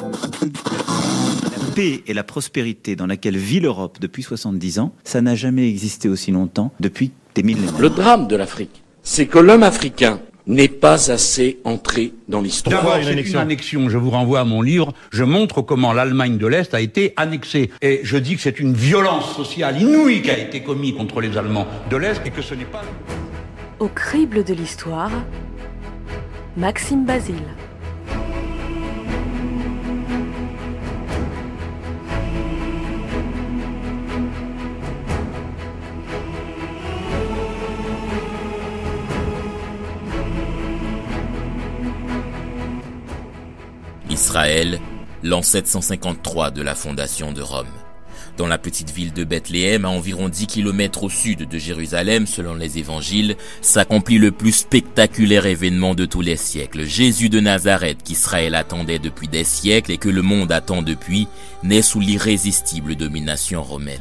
La paix et la prospérité dans laquelle vit l'Europe depuis 70 ans, ça n'a jamais existé aussi longtemps depuis des millénaires. Le drame de l'Afrique, c'est que l'homme africain n'est pas assez entré dans l'histoire. D'abord, c'est une annexion. Je vous renvoie à mon livre. Je montre comment l'Allemagne de l'Est a été annexée. Et je dis que c'est une violence sociale inouïe qui a été commise contre les Allemands de l'Est et que ce n'est pas... Au crible de l'histoire, Maxime Basile. L'an 753 de la fondation de Rome. Dans la petite ville de Bethléem, à environ 10 km au sud de Jérusalem, selon les évangiles, s'accomplit le plus spectaculaire événement de tous les siècles. Jésus de Nazareth, qu'Israël attendait depuis des siècles et que le monde attend depuis, naît sous l'irrésistible domination romaine.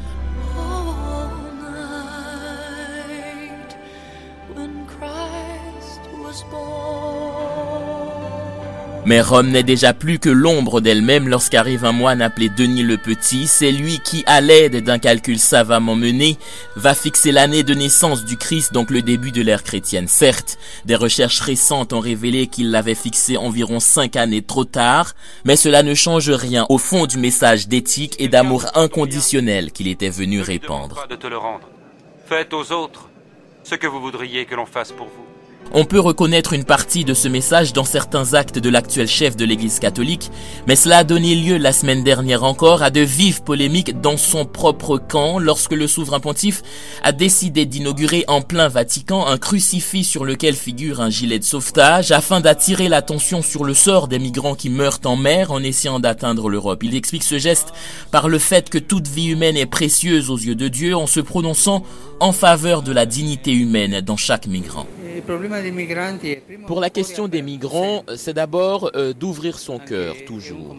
Mais Rome n'est déjà plus que l'ombre d'elle-même lorsqu'arrive un moine appelé Denis le Petit. C'est lui qui, à l'aide d'un calcul savamment mené, va fixer l'année de naissance du Christ, donc le début de l'ère chrétienne. Certes, des recherches récentes ont révélé qu'il l'avait fixé environ cinq années trop tard, mais cela ne change rien au fond du message d'éthique et d'amour inconditionnel qu'il était venu répandre. Faites aux autres ce que vous voudriez que l'on fasse pour vous. On peut reconnaître une partie de ce message dans certains actes de l'actuel chef de l'Église catholique, mais cela a donné lieu la semaine dernière encore à de vives polémiques dans son propre camp lorsque le souverain pontife a décidé d'inaugurer en plein Vatican un crucifix sur lequel figure un gilet de sauvetage afin d'attirer l'attention sur le sort des migrants qui meurent en mer en essayant d'atteindre l'Europe. Il explique ce geste par le fait que toute vie humaine est précieuse aux yeux de Dieu en se prononçant en faveur de la dignité humaine dans chaque migrant. Pour la question des migrants, c'est d'abord euh, d'ouvrir son cœur, toujours.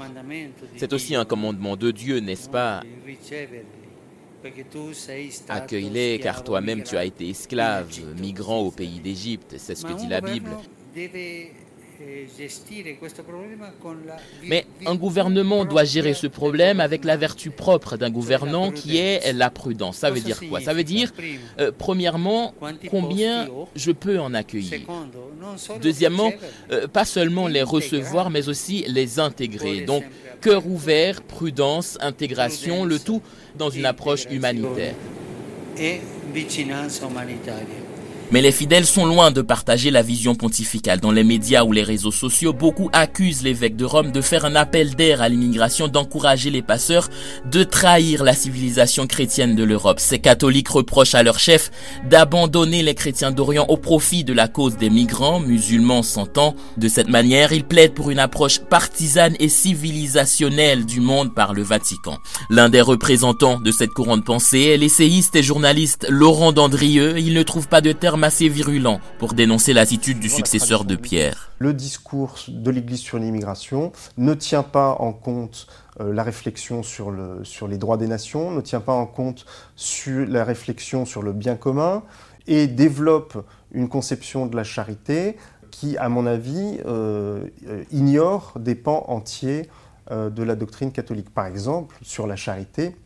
C'est aussi un commandement de Dieu, n'est-ce pas? Accueille-les, car toi-même tu as été esclave, migrant au pays d'Égypte, c'est ce que dit la Bible. Mais un gouvernement doit gérer ce problème avec la vertu propre d'un gouvernant qui est la prudence. Ça veut dire quoi? Ça veut dire, euh, premièrement, combien je peux en accueillir? Deuxièmement, euh, pas seulement les recevoir, mais aussi les intégrer. Donc, cœur ouvert, prudence, intégration, le tout dans une approche humanitaire. Mais les fidèles sont loin de partager la vision pontificale. Dans les médias ou les réseaux sociaux, beaucoup accusent l'évêque de Rome de faire un appel d'air à l'immigration, d'encourager les passeurs, de trahir la civilisation chrétienne de l'Europe. Ces catholiques reprochent à leur chef d'abandonner les chrétiens d'Orient au profit de la cause des migrants, musulmans s'entend. De cette manière, ils plaident pour une approche partisane et civilisationnelle du monde par le Vatican. L'un des représentants de cette courante pensée est l'essayiste et journaliste Laurent Dandrieux. Il ne trouve pas de terme assez virulent pour dénoncer l'attitude du successeur de Pierre. Le discours de l'Église sur l'immigration ne tient pas en compte euh, la réflexion sur, le, sur les droits des nations, ne tient pas en compte sur la réflexion sur le bien commun et développe une conception de la charité qui, à mon avis, euh, euh, ignore des pans entiers de la doctrine catholique. Par exemple, sur la charité,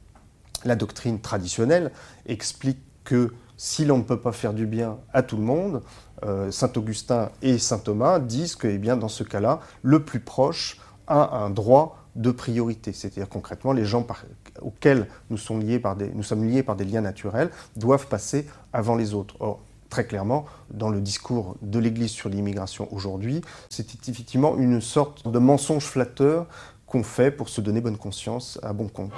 la doctrine traditionnelle explique que si l'on ne peut pas faire du bien à tout le monde, euh, Saint Augustin et Saint Thomas disent que eh bien, dans ce cas-là, le plus proche a un droit de priorité. C'est-à-dire concrètement, les gens auxquels nous nous sommes liés par des liens naturels doivent passer avant les autres. Or, très clairement, dans le discours de l'Église sur l'immigration aujourd'hui, c'est effectivement une sorte de mensonge flatteur qu'on fait pour se donner bonne conscience à bon compte.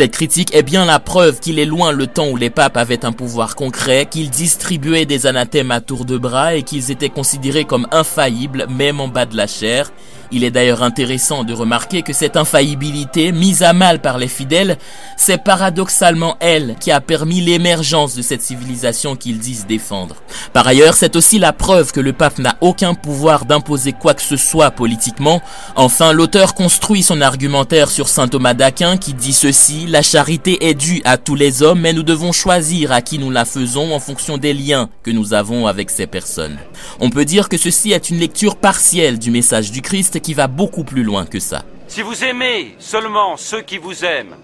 Cette critique est bien la preuve qu'il est loin le temps où les papes avaient un pouvoir concret, qu'ils distribuaient des anathèmes à tour de bras et qu'ils étaient considérés comme infaillibles même en bas de la chair. Il est d'ailleurs intéressant de remarquer que cette infaillibilité, mise à mal par les fidèles, c'est paradoxalement elle qui a permis l'émergence de cette civilisation qu'ils disent défendre. Par ailleurs, c'est aussi la preuve que le pape n'a aucun pouvoir d'imposer quoi que ce soit politiquement. Enfin, l'auteur construit son argumentaire sur saint Thomas d'Aquin qui dit ceci, la charité est due à tous les hommes, mais nous devons choisir à qui nous la faisons en fonction des liens que nous avons avec ces personnes. On peut dire que ceci est une lecture partielle du message du Christ qui va beaucoup plus loin que ça. Si vous aimez seulement ceux qui vous aiment,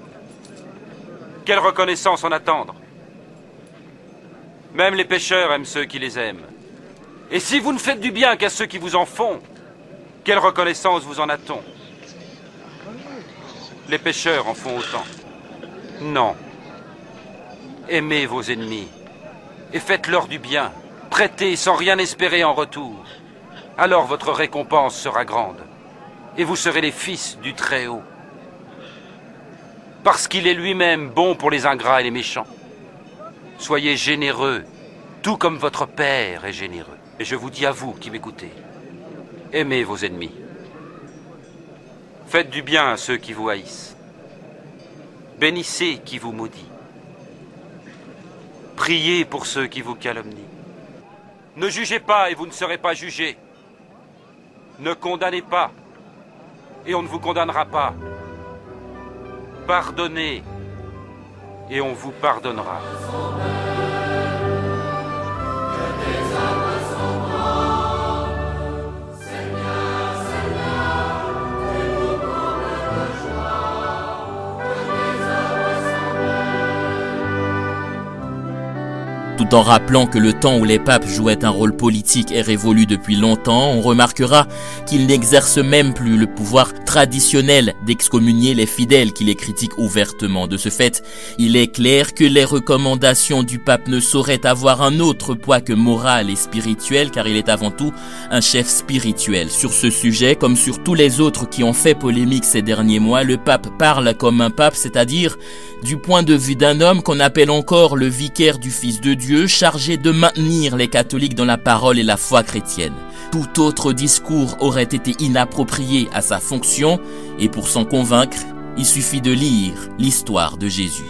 quelle reconnaissance en attendre? Même les pécheurs aiment ceux qui les aiment. Et si vous ne faites du bien qu'à ceux qui vous en font, quelle reconnaissance vous en a-t-on? Les pécheurs en font autant. Non. Aimez vos ennemis et faites-leur du bien. Prêtez sans rien espérer en retour. Alors votre récompense sera grande et vous serez les fils du Très-Haut parce qu'il est lui-même bon pour les ingrats et les méchants. Soyez généreux, tout comme votre Père est généreux. Et je vous dis à vous qui m'écoutez, aimez vos ennemis. Faites du bien à ceux qui vous haïssent. Bénissez qui vous maudit. Priez pour ceux qui vous calomnient. Ne jugez pas et vous ne serez pas jugés. Ne condamnez pas et on ne vous condamnera pas. Pardonnez et on vous pardonnera. Tout en rappelant que le temps où les papes jouaient un rôle politique est révolu depuis longtemps, on remarquera qu'ils n'exercent même plus le pouvoir traditionnel d'excommunier les fidèles qui les critiquent ouvertement. De ce fait, il est clair que les recommandations du pape ne sauraient avoir un autre poids que moral et spirituel, car il est avant tout un chef spirituel. Sur ce sujet, comme sur tous les autres qui ont fait polémique ces derniers mois, le pape parle comme un pape, c'est-à-dire du point de vue d'un homme qu'on appelle encore le vicaire du Fils de Dieu, chargé de maintenir les catholiques dans la parole et la foi chrétienne. Tout autre discours aurait été inapproprié à sa fonction, et pour s'en convaincre, il suffit de lire l'histoire de Jésus.